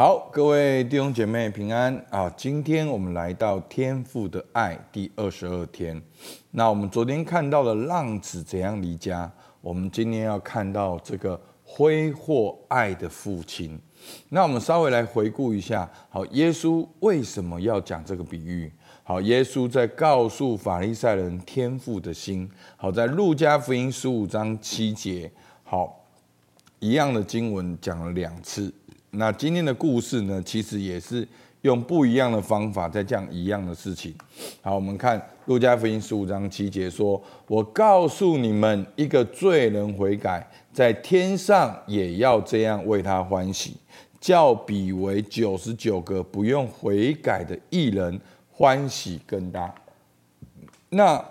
好，各位弟兄姐妹平安啊！今天我们来到天父的爱第二十二天。那我们昨天看到了浪子怎样离家，我们今天要看到这个挥霍爱的父亲。那我们稍微来回顾一下，好，耶稣为什么要讲这个比喻？好，耶稣在告诉法利赛人天父的心。好，在路加福音十五章七节，好，一样的经文讲了两次。那今天的故事呢，其实也是用不一样的方法在讲一样的事情。好，我们看路加福音十五章七节说：“我告诉你们，一个罪人悔改，在天上也要这样为他欢喜，较比为九十九个不用悔改的义人欢喜更大。”那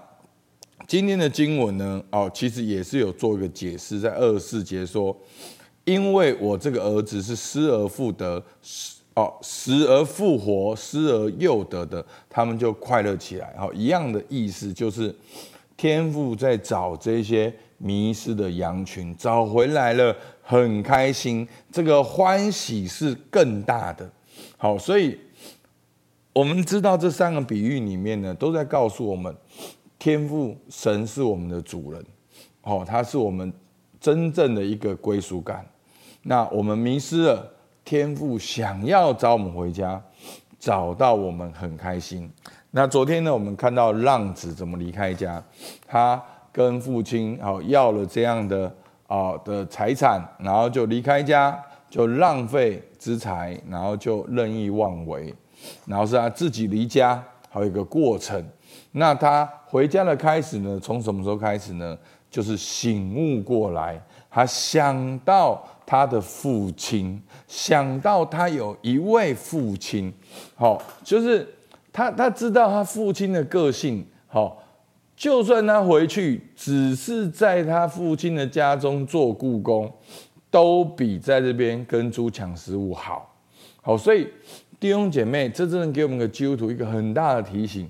今天的经文呢？哦，其实也是有做一个解释，在二十四节说。因为我这个儿子是失而复得，失哦，失而复活，失而又得的，他们就快乐起来。好，一样的意思就是，天父在找这些迷失的羊群，找回来了，很开心，这个欢喜是更大的。好，所以我们知道这三个比喻里面呢，都在告诉我们，天父神是我们的主人，哦，他是我们真正的一个归属感。那我们迷失了，天父想要找我们回家，找到我们很开心。那昨天呢，我们看到浪子怎么离开家，他跟父亲好要了这样的啊的财产，然后就离开家，就浪费资财，然后就任意妄为，然后是他自己离家，还有一个过程。那他回家的开始呢，从什么时候开始呢？就是醒悟过来，他想到。他的父亲想到他有一位父亲，好，就是他他知道他父亲的个性，好，就算他回去只是在他父亲的家中做雇工，都比在这边跟猪抢食物好，好，所以弟兄姐妹，这真的给我们个基督徒一个很大的提醒，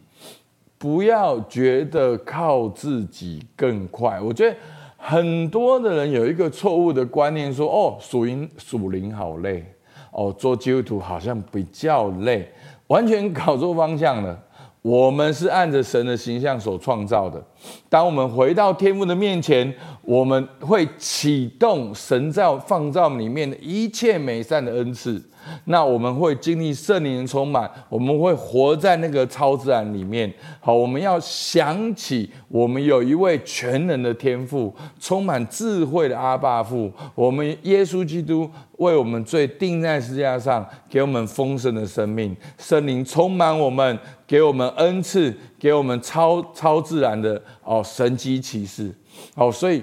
不要觉得靠自己更快，我觉得。很多的人有一个错误的观念，说：“哦，属灵属灵好累，哦，做基督徒好像比较累，完全搞错方向了。我们是按着神的形象所创造的。当我们回到天父的面前，我们会启动神造创造里面的一切美善的恩赐。”那我们会经历圣灵的充满，我们会活在那个超自然里面。好，我们要想起我们有一位全能的天父，充满智慧的阿爸父。我们耶稣基督为我们罪定在十字架上，给我们丰盛的生命，圣灵充满我们，给我们恩赐，给我们超超自然的哦神迹奇事。好，所以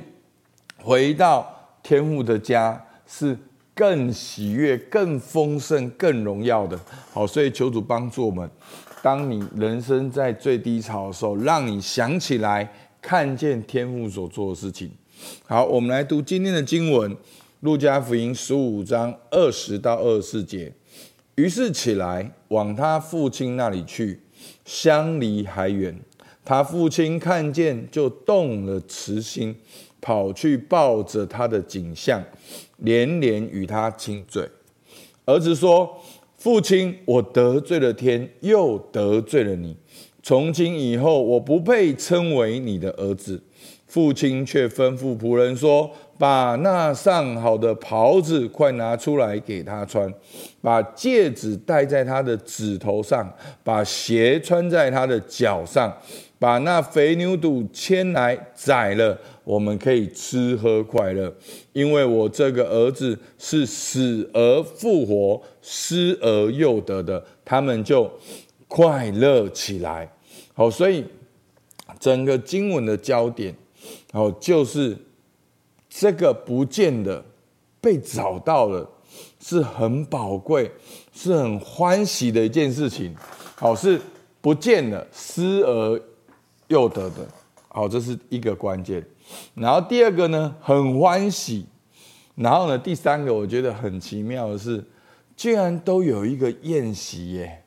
回到天父的家是。更喜悦、更丰盛、更荣耀的。好，所以求主帮助我们。当你人生在最低潮的时候，让你想起来看见天父所做的事情。好，我们来读今天的经文，《路加福音》十五章二十到二十四节。于是起来往他父亲那里去，相离还远。他父亲看见，就动了慈心，跑去抱着他的颈项。连连与他亲嘴，儿子说：“父亲，我得罪了天，又得罪了你。从今以后，我不配称为你的儿子。”父亲却吩咐仆人说：“把那上好的袍子快拿出来给他穿，把戒指戴在他的指头上，把鞋穿在他的脚上。”把那肥牛肚牵来宰了，我们可以吃喝快乐，因为我这个儿子是死而复活、失而又得的，他们就快乐起来。好，所以整个经文的焦点，好，就是这个不见的被找到了，是很宝贵、是很欢喜的一件事情。好，是不见了，失而。又得的，好，这是一个关键。然后第二个呢，很欢喜。然后呢，第三个我觉得很奇妙的是，居然都有一个宴席耶。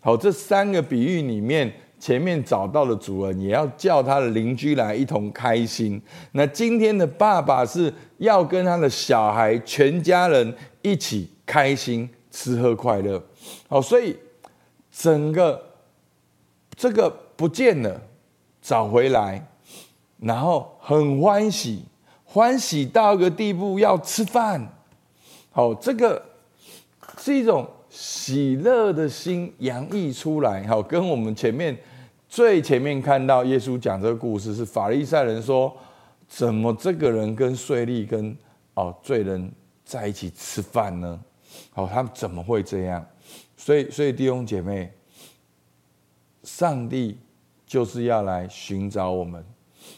好，这三个比喻里面，前面找到的主人也要叫他的邻居来一同开心。那今天的爸爸是要跟他的小孩全家人一起开心吃喝快乐。好，所以整个这个不见了，找回来，然后很欢喜，欢喜到一个地步要吃饭。好，这个是一种喜乐的心洋溢出来。好，跟我们前面最前面看到耶稣讲这个故事，是法利赛人说，怎么这个人跟税吏跟哦罪人在一起吃饭呢？好，他们怎么会这样？所以，所以弟兄姐妹，上帝就是要来寻找我们，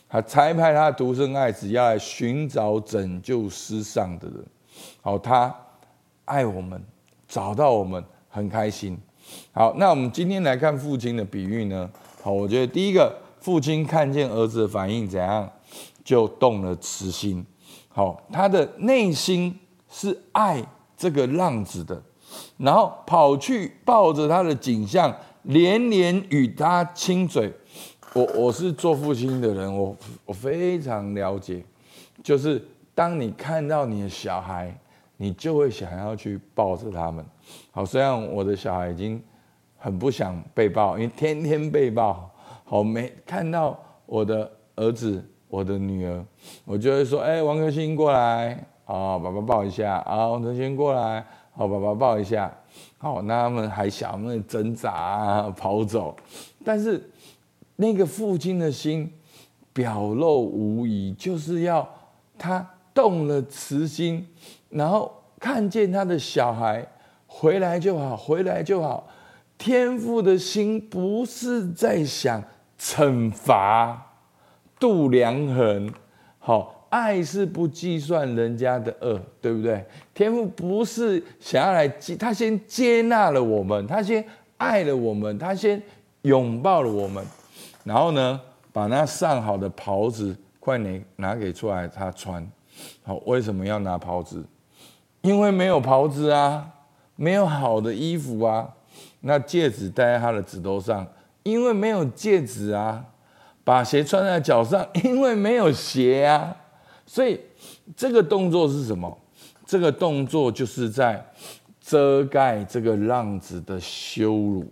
他差派他独生爱子要来寻找拯救失丧的人。好，他爱我们，找到我们很开心。好，那我们今天来看父亲的比喻呢？好，我觉得第一个，父亲看见儿子的反应怎样，就动了慈心。好，他的内心是爱这个浪子的，然后跑去抱着他的景象，连连与他亲嘴。我我是做父亲的人，我我非常了解，就是。当你看到你的小孩，你就会想要去抱着他们。好，虽然我的小孩已经很不想被抱，因为天天被抱。好，没看到我的儿子、我的女儿，我就会说：“哎，王克新过来，好，爸爸抱一下。啊，王克新过来，好，爸爸抱一下。好，那他们还小，那挣扎啊，跑走。但是那个父亲的心表露无遗，就是要他。动了慈心，然后看见他的小孩回来就好，回来就好。天父的心不是在想惩罚、度量衡，好，爱是不计算人家的恶，对不对？天父不是想要来接，他先接纳了我们，他先爱了我们，他先拥抱了我们，然后呢，把那上好的袍子快点拿给出来，他穿。好，为什么要拿袍子？因为没有袍子啊，没有好的衣服啊。那戒指戴在他的指头上，因为没有戒指啊。把鞋穿在脚上，因为没有鞋啊。所以这个动作是什么？这个动作就是在遮盖这个浪子的羞辱，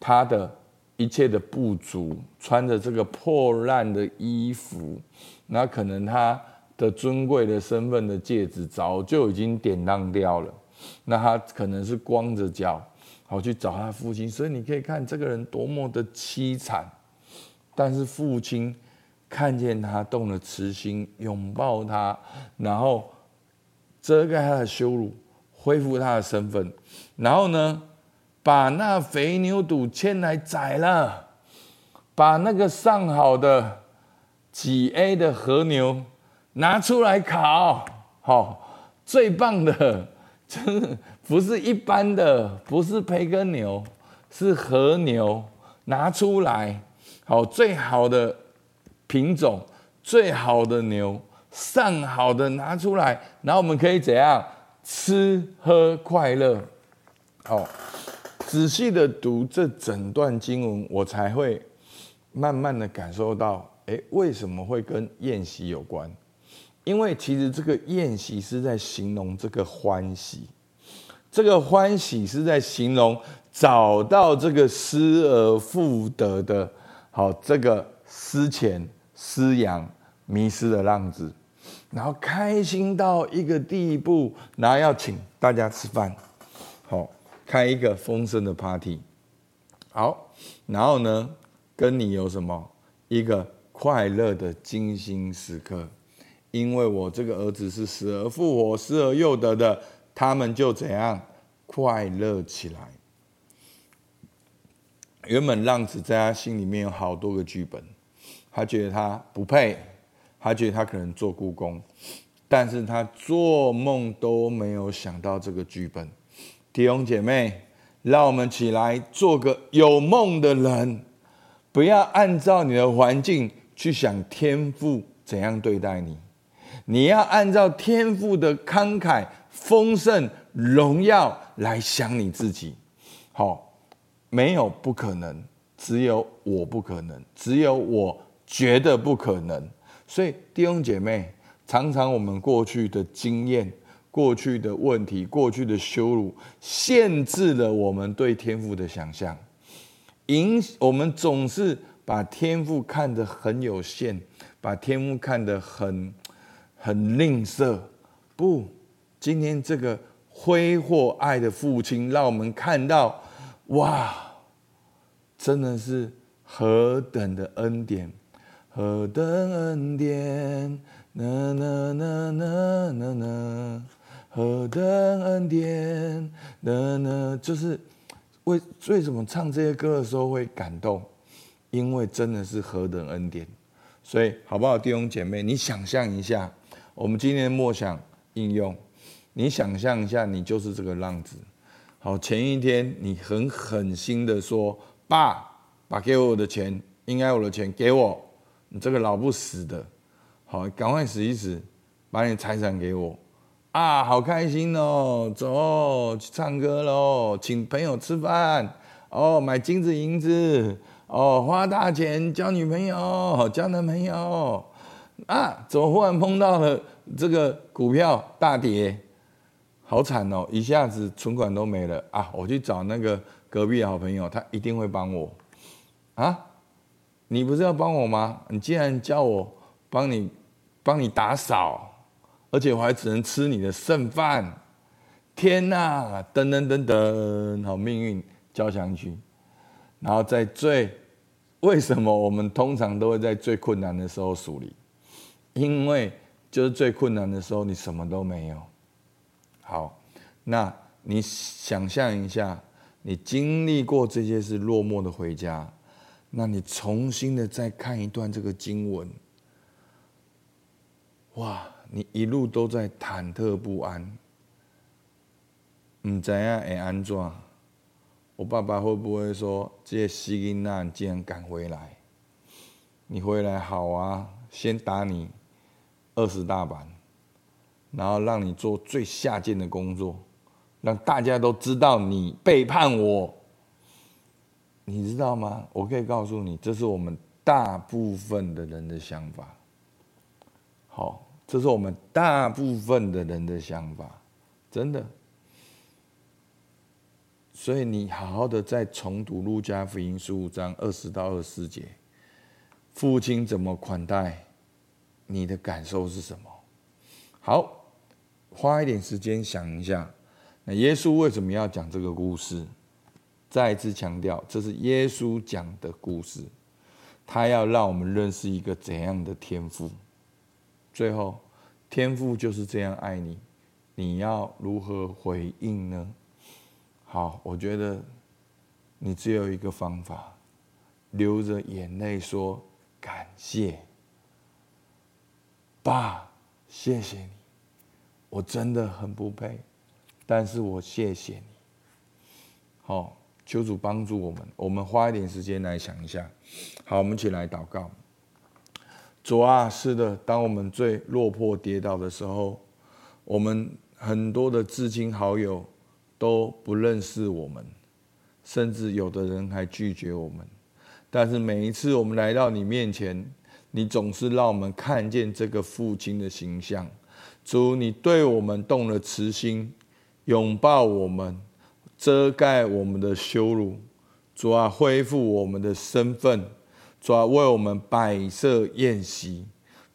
他的一切的不足，穿着这个破烂的衣服，那可能他。的尊贵的身份的戒指早就已经典当掉了，那他可能是光着脚，好去找他父亲，所以你可以看这个人多么的凄惨，但是父亲看见他动了慈心，拥抱他，然后遮盖他的羞辱，恢复他的身份，然后呢，把那肥牛肚牵来宰了，把那个上好的几 A 的和牛。拿出来烤，好，最棒的，真的不是一般的，不是培根牛，是和牛，拿出来，好，最好的品种，最好的牛，上好的拿出来，然后我们可以怎样吃喝快乐？好，仔细的读这整段经文，我才会慢慢的感受到，诶，为什么会跟宴席有关？因为其实这个宴席是在形容这个欢喜，这个欢喜是在形容找到这个失而复得的，好，这个失钱失羊迷失的浪子，然后开心到一个地步，然后要请大家吃饭，好，开一个丰盛的 party，好，然后呢，跟你有什么一个快乐的精心时刻。因为我这个儿子是死而复活、失而又得的，他们就怎样快乐起来。原本浪子在他心里面有好多个剧本，他觉得他不配，他觉得他可能做故宫，但是他做梦都没有想到这个剧本。弟兄姐妹，让我们起来做个有梦的人，不要按照你的环境去想天赋怎样对待你。你要按照天赋的慷慨、丰盛、荣耀来想你自己。好，没有不可能，只有我不可能，只有我觉得不可能。所以弟兄姐妹，常常我们过去的经验、过去的问题、过去的羞辱，限制了我们对天赋的想象。影，我们总是把天赋看得很有限，把天赋看得很很吝啬。不，今天这个挥霍爱的父亲，让我们看到，哇，真的是何等的恩典，何等恩典，呐呐呐呐呐呐，何等恩典，呐呐，就是为为什么唱这些歌的时候会感动？因为真的是何等恩典，所以好不好，弟兄姐妹，你想象一下，我们今天的默想。应用，你想象一下，你就是这个浪子。好，前一天你很狠心的说：“爸，把给我的钱，应该我的钱给我。”你这个老不死的，好，赶快死一死，把你财产给我。啊，好开心哦，走去唱歌喽，请朋友吃饭，哦，买金子银子，哦，花大钱交女朋友，交男朋友。啊，怎么忽然碰到了？这个股票大跌，好惨哦！一下子存款都没了啊！我去找那个隔壁的好朋友，他一定会帮我啊！你不是要帮我吗？你既然叫我帮你，帮你打扫，而且我还只能吃你的剩饭，天哪！噔噔噔噔，好命运交响曲。然后在最，为什么我们通常都会在最困难的时候梳理？因为。就是最困难的时候，你什么都没有。好，那你想象一下，你经历过这些事，落寞的回家，那你重新的再看一段这个经文，哇，你一路都在忐忑不安，唔知影会安怎？我爸爸会不会说，这些死囡仔你竟然敢回来？你回来好啊，先打你。二十大板，然后让你做最下贱的工作，让大家都知道你背叛我，你知道吗？我可以告诉你，这是我们大部分的人的想法。好，这是我们大部分的人的想法，真的。所以你好好的再重读路加福音十五章二十到二十四节，父亲怎么款待？你的感受是什么？好，花一点时间想一下。那耶稣为什么要讲这个故事？再一次强调，这是耶稣讲的故事。他要让我们认识一个怎样的天赋。最后，天赋就是这样爱你，你要如何回应呢？好，我觉得你只有一个方法，流着眼泪说感谢。爸，谢谢你，我真的很不配，但是我谢谢你。好，求主帮助我们，我们花一点时间来想一下。好，我们一起来祷告。主啊，是的，当我们最落魄跌倒的时候，我们很多的至亲好友都不认识我们，甚至有的人还拒绝我们。但是每一次我们来到你面前，你总是让我们看见这个父亲的形象，主，你对我们动了慈心，拥抱我们，遮盖我们的羞辱，主啊，恢复我们的身份，主啊，为我们摆设宴席，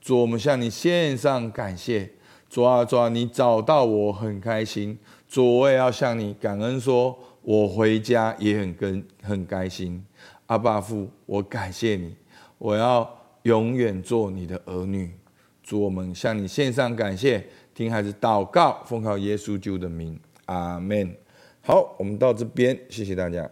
主，我们向你献上感谢，主啊，主啊，你找到我很开心，主，我也要向你感恩说，说我回家也很跟很开心，阿爸父，我感谢你，我要。永远做你的儿女，主，我们向你献上感谢，听孩子祷告，奉靠耶稣救的名，阿门。好，我们到这边，谢谢大家。